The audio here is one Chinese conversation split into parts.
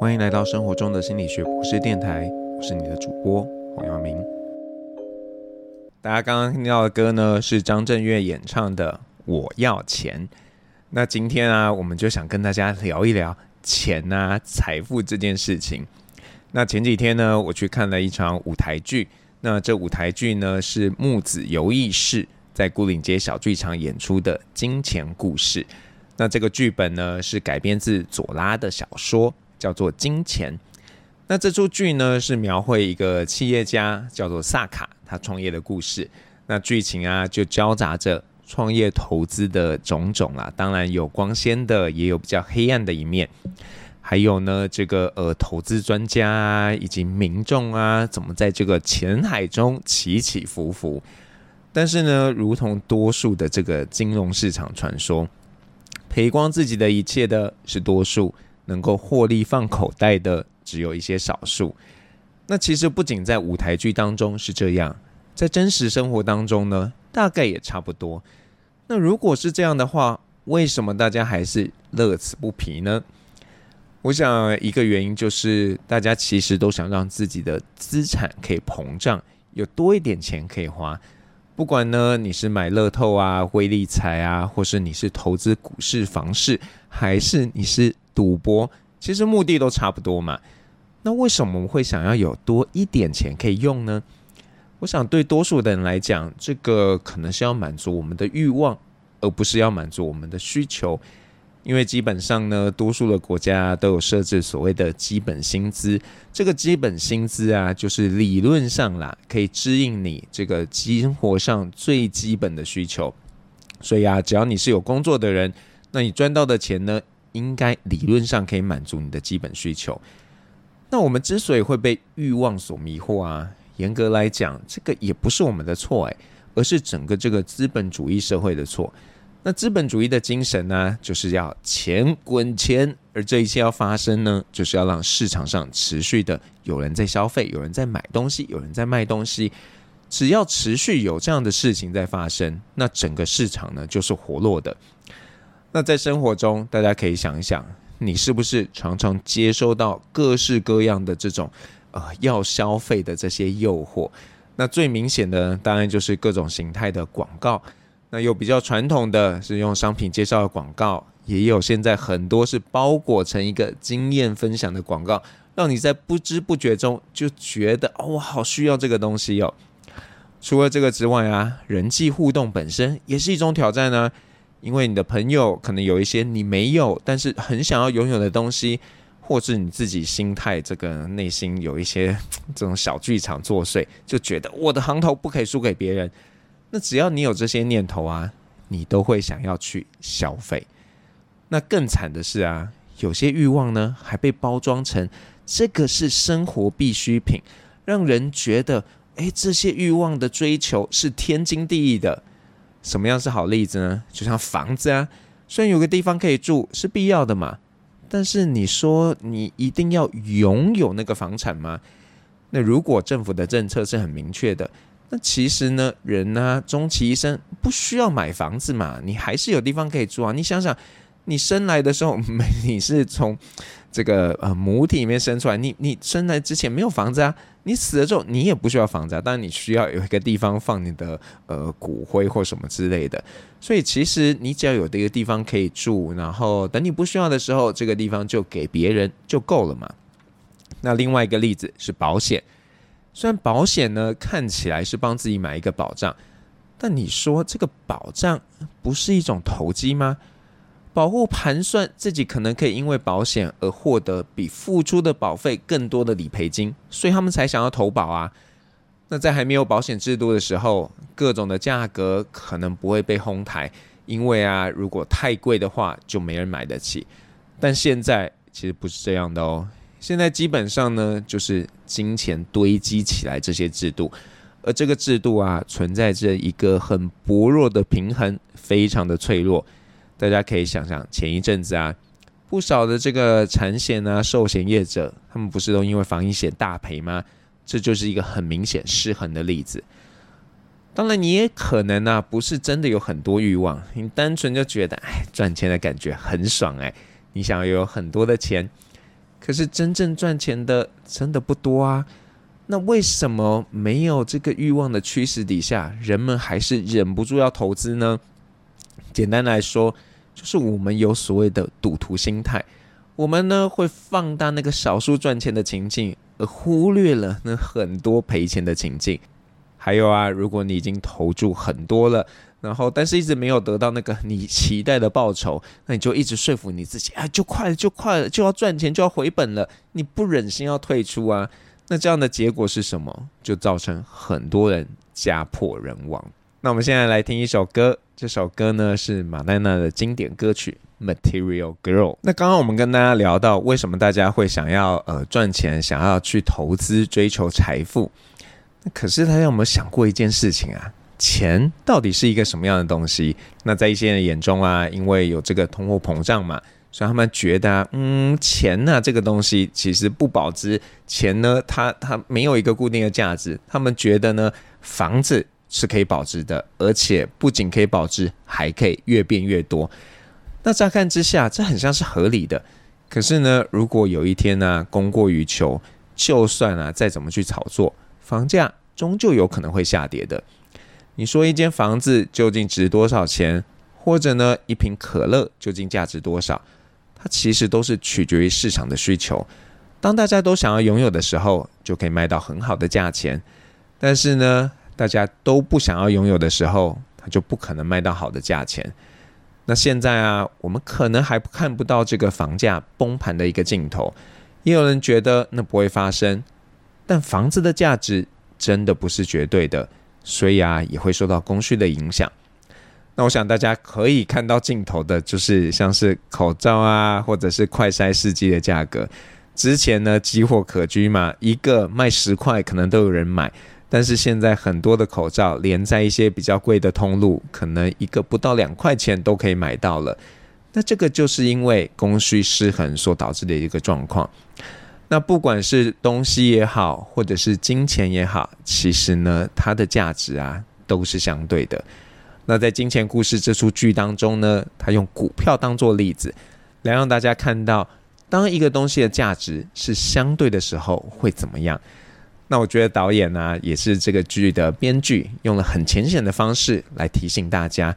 欢迎来到生活中的心理学博士电台，我是你的主播黄耀明。大家刚刚听到的歌呢，是张震岳演唱的《我要钱》。那今天啊，我们就想跟大家聊一聊钱啊、财富这件事情。那前几天呢，我去看了一场舞台剧。那这舞台剧呢，是木子游艺室在牯岭街小剧场演出的《金钱故事》。那这个剧本呢，是改编自左拉的小说。叫做金钱。那这出剧呢，是描绘一个企业家叫做萨卡，他创业的故事。那剧情啊，就交杂着创业投资的种种啊。当然有光鲜的，也有比较黑暗的一面。还有呢，这个呃，投资专家啊，以及民众啊，怎么在这个钱海中起起伏伏。但是呢，如同多数的这个金融市场传说，赔光自己的一切的是多数。能够获利放口袋的只有一些少数。那其实不仅在舞台剧当中是这样，在真实生活当中呢，大概也差不多。那如果是这样的话，为什么大家还是乐此不疲呢？我想一个原因就是大家其实都想让自己的资产可以膨胀，有多一点钱可以花。不管呢你是买乐透啊、威力财啊，或是你是投资股市、房市，还是你是。赌博其实目的都差不多嘛，那为什么我们会想要有多一点钱可以用呢？我想对多数的人来讲，这个可能是要满足我们的欲望，而不是要满足我们的需求。因为基本上呢，多数的国家都有设置所谓的基本薪资，这个基本薪资啊，就是理论上啦，可以支应你这个生活上最基本的需求。所以啊，只要你是有工作的人，那你赚到的钱呢，应该理论上可以满足你的基本需求。那我们之所以会被欲望所迷惑啊，严格来讲，这个也不是我们的错哎，而是整个这个资本主义社会的错。那资本主义的精神呢，就是要钱滚钱，而这一切要发生呢，就是要让市场上持续的有人在消费，有人在买东西，有人在卖东西。只要持续有这样的事情在发生，那整个市场呢，就是活络的。那在生活中，大家可以想一想，你是不是常常接收到各式各样的这种呃要消费的这些诱惑？那最明显的当然就是各种形态的广告。那有比较传统的是用商品介绍的广告，也有现在很多是包裹成一个经验分享的广告，让你在不知不觉中就觉得哦，我好需要这个东西哦。除了这个之外啊，人际互动本身也是一种挑战呢。因为你的朋友可能有一些你没有，但是很想要拥有的东西，或是你自己心态这个内心有一些 这种小剧场作祟，就觉得我的行头不可以输给别人。那只要你有这些念头啊，你都会想要去消费。那更惨的是啊，有些欲望呢还被包装成这个是生活必需品，让人觉得诶，这些欲望的追求是天经地义的。什么样是好例子呢？就像房子啊，虽然有个地方可以住是必要的嘛，但是你说你一定要拥有那个房产吗？那如果政府的政策是很明确的，那其实呢，人呢、终其一生不需要买房子嘛，你还是有地方可以住啊。你想想，你生来的时候，你是从这个呃母体里面生出来，你你生来之前没有房子啊。你死了之后，你也不需要房子啊，但你需要有一个地方放你的呃骨灰或什么之类的。所以其实你只要有这个地方可以住，然后等你不需要的时候，这个地方就给别人就够了嘛。那另外一个例子是保险，虽然保险呢看起来是帮自己买一个保障，但你说这个保障不是一种投机吗？保护盘算自己可能可以因为保险而获得比付出的保费更多的理赔金，所以他们才想要投保啊。那在还没有保险制度的时候，各种的价格可能不会被哄抬，因为啊，如果太贵的话，就没人买得起。但现在其实不是这样的哦，现在基本上呢，就是金钱堆积起来这些制度，而这个制度啊，存在着一个很薄弱的平衡，非常的脆弱。大家可以想想，前一阵子啊，不少的这个产险啊、寿险业者，他们不是都因为防疫险大赔吗？这就是一个很明显失衡的例子。当然，你也可能啊，不是真的有很多欲望，你单纯就觉得，哎，赚钱的感觉很爽，哎，你想要有很多的钱。可是真正赚钱的真的不多啊。那为什么没有这个欲望的驱使底下，人们还是忍不住要投资呢？简单来说，就是我们有所谓的赌徒心态。我们呢会放大那个少数赚钱的情境，而忽略了那很多赔钱的情境。还有啊，如果你已经投注很多了，然后但是一直没有得到那个你期待的报酬，那你就一直说服你自己啊，就快了，就快了，就要赚钱，就要回本了，你不忍心要退出啊。那这样的结果是什么？就造成很多人家破人亡。那我们现在来听一首歌，这首歌呢是马黛娜的经典歌曲。Material Girl。那刚刚我们跟大家聊到，为什么大家会想要呃赚钱，想要去投资，追求财富？那可是大家有没有想过一件事情啊？钱到底是一个什么样的东西？那在一些人眼中啊，因为有这个通货膨胀嘛，所以他们觉得，嗯，钱呢这个东西其实不保值，钱呢它它没有一个固定的价值。他们觉得呢，房子是可以保值的，而且不仅可以保值，还可以越变越多。那乍看之下，这很像是合理的。可是呢，如果有一天呢、供过于求，就算啊再怎么去炒作，房价终究有可能会下跌的。你说一间房子究竟值多少钱，或者呢一瓶可乐究竟价值多少？它其实都是取决于市场的需求。当大家都想要拥有的时候，就可以卖到很好的价钱。但是呢，大家都不想要拥有的时候，它就不可能卖到好的价钱。那现在啊，我们可能还看不到这个房价崩盘的一个尽头，也有人觉得那不会发生，但房子的价值真的不是绝对的，所以啊，也会受到供需的影响。那我想大家可以看到尽头的，就是像是口罩啊，或者是快筛试剂的价格，之前呢，机货可居嘛，一个卖十块，可能都有人买。但是现在很多的口罩连在一些比较贵的通路，可能一个不到两块钱都可以买到了。那这个就是因为供需失衡所导致的一个状况。那不管是东西也好，或者是金钱也好，其实呢，它的价值啊都是相对的。那在《金钱故事》这出剧当中呢，他用股票当做例子，来让大家看到，当一个东西的价值是相对的时候会怎么样。那我觉得导演呢、也是这个剧的编剧，用了很浅显的方式来提醒大家：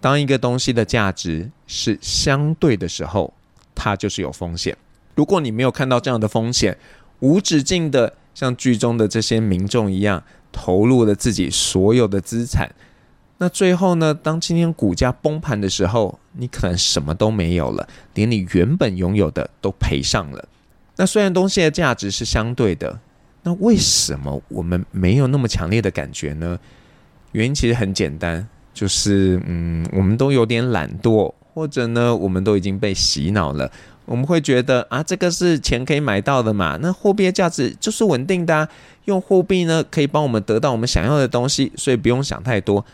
当一个东西的价值是相对的时候，它就是有风险。如果你没有看到这样的风险，无止境的像剧中的这些民众一样，投入了自己所有的资产，那最后呢，当今天股价崩盘的时候，你可能什么都没有了，连你原本拥有的都赔上了。那虽然东西的价值是相对的。那为什么我们没有那么强烈的感觉呢？原因其实很简单，就是嗯，我们都有点懒惰，或者呢，我们都已经被洗脑了。我们会觉得啊，这个是钱可以买到的嘛，那货币的价值就是稳定的啊，用货币呢可以帮我们得到我们想要的东西，所以不用想太多。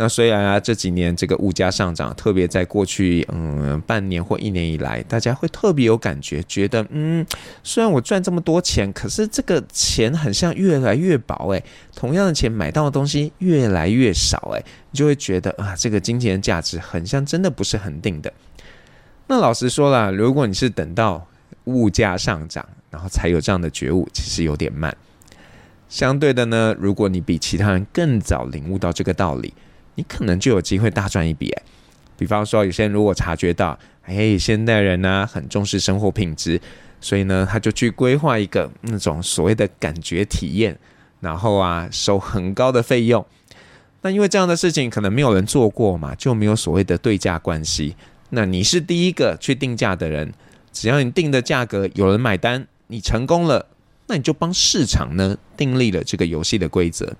那虽然啊，这几年这个物价上涨，特别在过去嗯半年或一年以来，大家会特别有感觉，觉得嗯，虽然我赚这么多钱，可是这个钱很像越来越薄诶，同样的钱买到的东西越来越少诶，你就会觉得啊，这个金钱的价值很像真的不是恒定的。那老实说啦，如果你是等到物价上涨，然后才有这样的觉悟，其实有点慢。相对的呢，如果你比其他人更早领悟到这个道理。你可能就有机会大赚一笔，比方说，有些人如果察觉到，哎，现代人呢很重视生活品质，所以呢他就去规划一个那种所谓的感觉体验，然后啊收很高的费用。那因为这样的事情可能没有人做过嘛，就没有所谓的对价关系。那你是第一个去定价的人，只要你定的价格有人买单，你成功了，那你就帮市场呢订立了这个游戏的规则。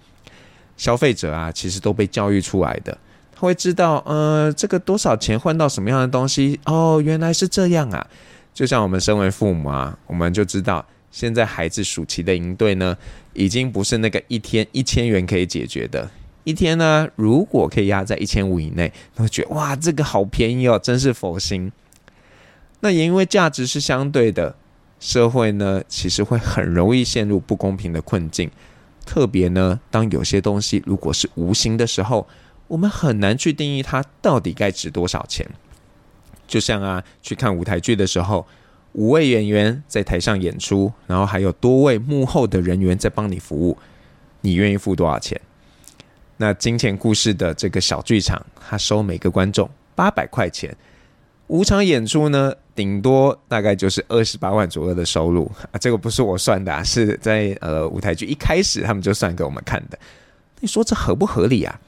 消费者啊，其实都被教育出来的，他会知道，呃，这个多少钱换到什么样的东西？哦，原来是这样啊！就像我们身为父母啊，我们就知道，现在孩子暑期的营队呢，已经不是那个一天一千元可以解决的。一天呢，如果可以压在一千五以内，他会觉得哇，这个好便宜哦，真是佛心。那也因为价值是相对的，社会呢，其实会很容易陷入不公平的困境。特别呢，当有些东西如果是无形的时候，我们很难去定义它到底该值多少钱。就像啊，去看舞台剧的时候，五位演员在台上演出，然后还有多位幕后的人员在帮你服务，你愿意付多少钱？那金钱故事的这个小剧场，他收每个观众八百块钱，五场演出呢，顶多大概就是二十八万左右的收入啊。这个不是我算的啊，是在呃舞台剧一开始他们就算给我们看的。你说这合不合理啊？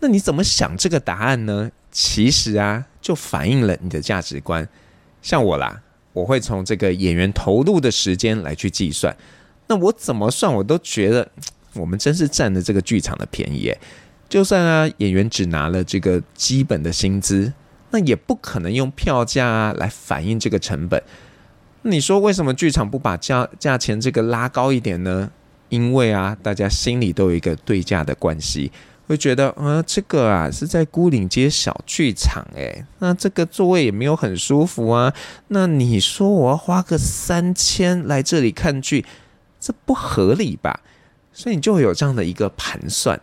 那你怎么想这个答案呢？其实啊，就反映了你的价值观。像我啦，我会从这个演员投入的时间来去计算。那我怎么算，我都觉得。我们真是占了这个剧场的便宜，就算啊，演员只拿了这个基本的薪资，那也不可能用票价啊来反映这个成本。你说为什么剧场不把价价钱这个拉高一点呢？因为啊，大家心里都有一个对价的关系，会觉得，呃，这个啊是在孤岭街小剧场，诶，那这个座位也没有很舒服啊。那你说我要花个三千来这里看剧，这不合理吧？所以你就会有这样的一个盘算。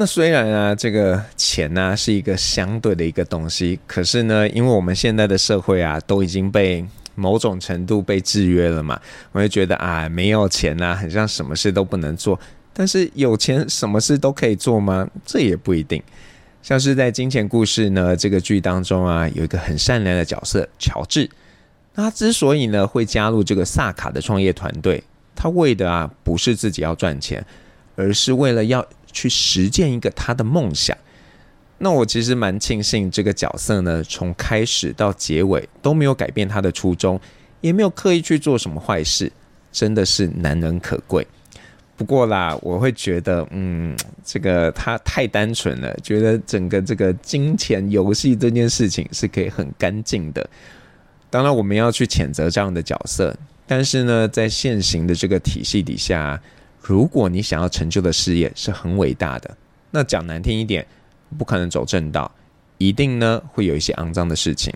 那虽然啊，这个钱呢、是一个相对的一个东西，可是呢，因为我们现在的社会啊，都已经被某种程度被制约了嘛，我就觉得啊，没有钱呢、啊，很像什么事都不能做。但是有钱，什么事都可以做吗？这也不一定。像是在《金钱故事》呢这个剧当中啊，有一个很善良的角色乔治，那他之所以呢会加入这个萨卡的创业团队。他为的啊，不是自己要赚钱，而是为了要去实践一个他的梦想。那我其实蛮庆幸这个角色呢，从开始到结尾都没有改变他的初衷，也没有刻意去做什么坏事，真的是难能可贵。不过啦，我会觉得，嗯，这个他太单纯了，觉得整个这个金钱游戏这件事情是可以很干净的。当然，我们要去谴责这样的角色。但是呢，在现行的这个体系底下，如果你想要成就的事业是很伟大的，那讲难听一点，不可能走正道，一定呢会有一些肮脏的事情。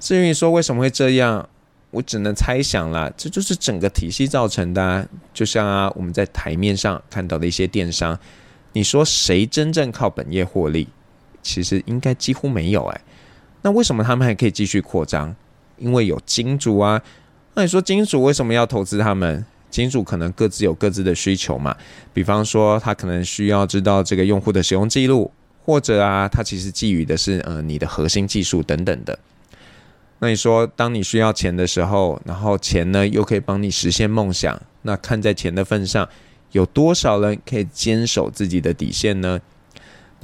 至于你说为什么会这样，我只能猜想了，这就是整个体系造成的啊。就像啊，我们在台面上看到的一些电商，你说谁真正靠本业获利？其实应该几乎没有哎。那为什么他们还可以继续扩张？因为有金主啊。那你说金主为什么要投资他们？金主可能各自有各自的需求嘛。比方说，他可能需要知道这个用户的使用记录，或者啊，他其实觊觎的是呃你的核心技术等等的。那你说，当你需要钱的时候，然后钱呢又可以帮你实现梦想，那看在钱的份上，有多少人可以坚守自己的底线呢？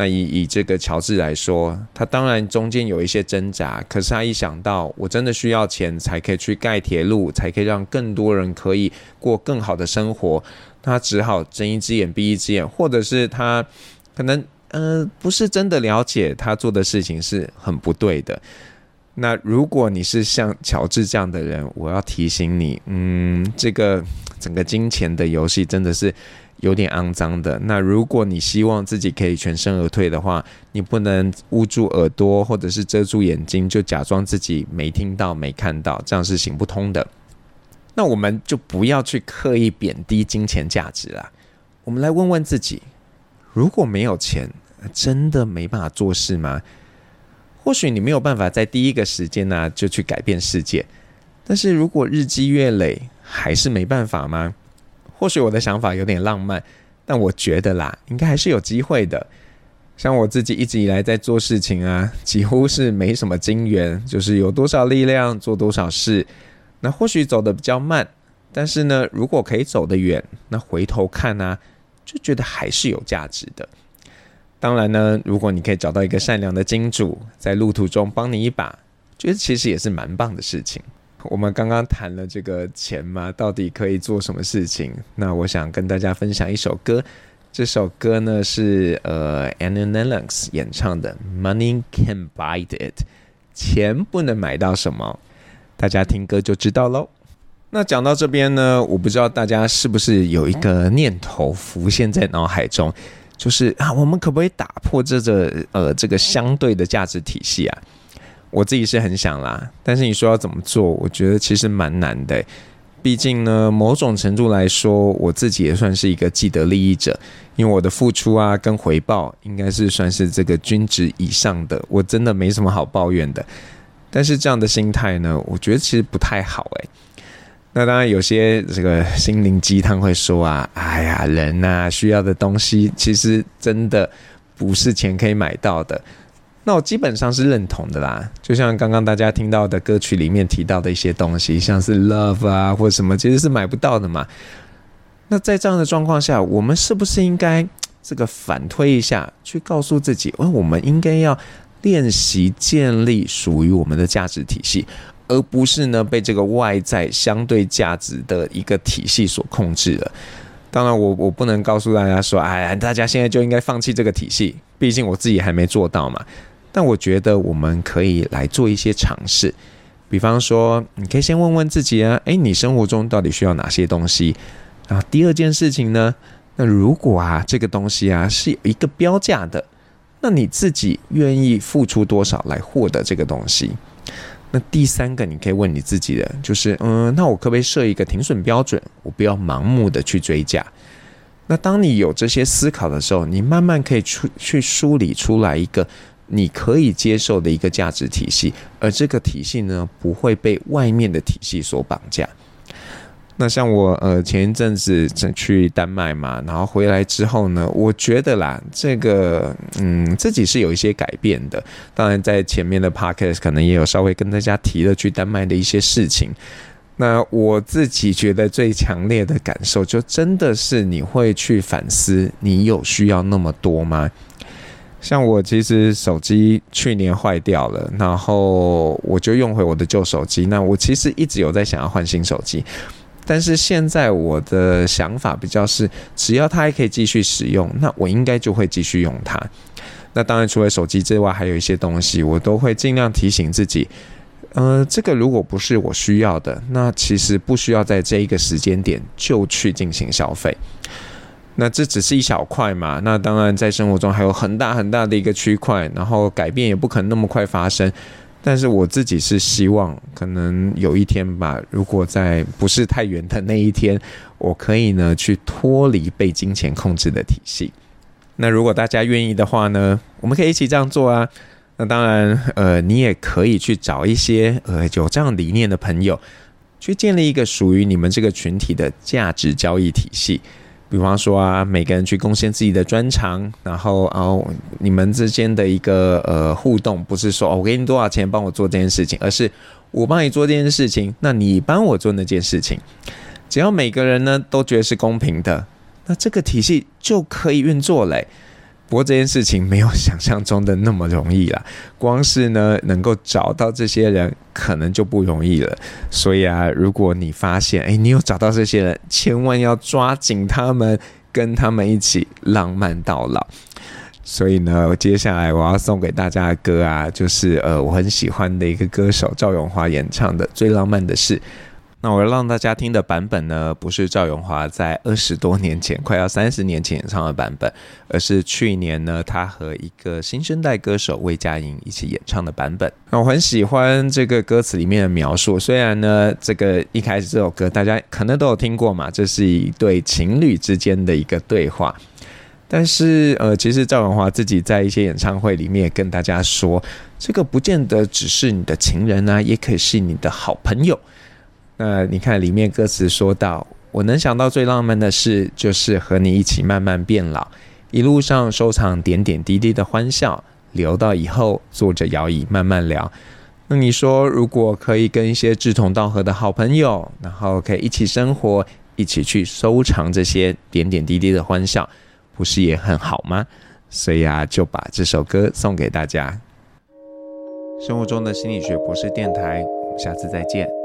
那以以这个乔治来说，他当然中间有一些挣扎，可是他一想到我真的需要钱才可以去盖铁路，才可以让更多人可以过更好的生活，他只好睁一只眼闭一只眼，或者是他可能呃不是真的了解他做的事情是很不对的。那如果你是像乔治这样的人，我要提醒你，嗯，这个整个金钱的游戏真的是。有点肮脏的。那如果你希望自己可以全身而退的话，你不能捂住耳朵或者是遮住眼睛，就假装自己没听到、没看到，这样是行不通的。那我们就不要去刻意贬低金钱价值了。我们来问问自己：如果没有钱，真的没办法做事吗？或许你没有办法在第一个时间呢、就去改变世界，但是如果日积月累，还是没办法吗？或许我的想法有点浪漫，但我觉得啦，应该还是有机会的。像我自己一直以来在做事情啊，几乎是没什么金源，就是有多少力量做多少事。那或许走得比较慢，但是呢，如果可以走得远，那回头看呢、啊，就觉得还是有价值的。当然呢，如果你可以找到一个善良的金主，在路途中帮你一把，觉得其实也是蛮棒的事情。我们刚刚谈了这个钱嘛，到底可以做什么事情？那我想跟大家分享一首歌，这首歌呢是呃 Annie Lennox 演唱的《Money Can't Buy It》，钱不能买到什么，大家听歌就知道喽。那讲到这边呢，我不知道大家是不是有一个念头浮现在脑海中，就是啊，我们可不可以打破这个呃这个相对的价值体系啊？我自己是很想啦，但是你说要怎么做，我觉得其实蛮难的。毕竟呢，某种程度来说，我自己也算是一个既得利益者，因为我的付出啊跟回报应该是算是这个均值以上的，我真的没什么好抱怨的。但是这样的心态呢，我觉得其实不太好诶。那当然，有些这个心灵鸡汤会说啊，哎呀，人呐需要的东西，其实真的不是钱可以买到的。那我基本上是认同的啦。就像刚刚大家听到的歌曲里面提到的一些东西，像是 love 啊或者什么，其实是买不到的嘛。那在这样的状况下，我们是不是应该 这个反推一下，去告诉自己，哦，我们应该要练习建立属于我们的价值体系。而不是呢，被这个外在相对价值的一个体系所控制了。当然我，我我不能告诉大家说，哎，大家现在就应该放弃这个体系。毕竟我自己还没做到嘛。那我觉得我们可以来做一些尝试。比方说，你可以先问问自己啊，诶，你生活中到底需要哪些东西？然后第二件事情呢，那如果啊这个东西啊是有一个标价的，那你自己愿意付出多少来获得这个东西？那第三个，你可以问你自己的，就是，嗯，那我可不可以设一个停损标准？我不要盲目的去追价。那当你有这些思考的时候，你慢慢可以出去梳理出来一个你可以接受的一个价值体系，而这个体系呢，不会被外面的体系所绑架。那像我呃前一阵子去丹麦嘛，然后回来之后呢，我觉得啦，这个嗯自己是有一些改变的。当然在前面的 podcast 可能也有稍微跟大家提了去丹麦的一些事情。那我自己觉得最强烈的感受，就真的是你会去反思，你有需要那么多吗？像我其实手机去年坏掉了，然后我就用回我的旧手机。那我其实一直有在想要换新手机。但是现在我的想法比较是，只要它还可以继续使用，那我应该就会继续用它。那当然，除了手机之外，还有一些东西，我都会尽量提醒自己，呃，这个如果不是我需要的，那其实不需要在这一个时间点就去进行消费。那这只是一小块嘛，那当然在生活中还有很大很大的一个区块，然后改变也不可能那么快发生。但是我自己是希望，可能有一天吧，如果在不是太远的那一天，我可以呢去脱离被金钱控制的体系。那如果大家愿意的话呢，我们可以一起这样做啊。那当然，呃，你也可以去找一些呃有这样理念的朋友，去建立一个属于你们这个群体的价值交易体系。比方说啊，每个人去贡献自己的专长，然后哦，你们之间的一个呃互动，不是说我给你多少钱帮我做这件事情，而是我帮你做这件事情，那你帮我做那件事情，只要每个人呢都觉得是公平的，那这个体系就可以运作嘞。不过这件事情没有想象中的那么容易啦，光是呢能够找到这些人，可能就不容易了。所以啊，如果你发现，哎，你有找到这些人，千万要抓紧他们，跟他们一起浪漫到老。所以呢，接下来我要送给大家的歌啊，就是呃我很喜欢的一个歌手赵咏华演唱的《最浪漫的事》。那我要让大家听的版本呢，不是赵咏华在二十多年前，快要三十年前演唱的版本，而是去年呢，他和一个新生代歌手魏佳莹一起演唱的版本。那我很喜欢这个歌词里面的描述，虽然呢，这个一开始这首歌大家可能都有听过嘛，这是一对情侣之间的一个对话，但是呃，其实赵咏华自己在一些演唱会里面也跟大家说，这个不见得只是你的情人啊，也可以是你的好朋友。那你看里面歌词说到，我能想到最浪漫的事，就是和你一起慢慢变老，一路上收藏点点滴滴的欢笑，留到以后坐着摇椅慢慢聊。那你说，如果可以跟一些志同道合的好朋友，然后可以一起生活，一起去收藏这些点点滴滴的欢笑，不是也很好吗？所以啊，就把这首歌送给大家。生活中的心理学博士电台，我们下次再见。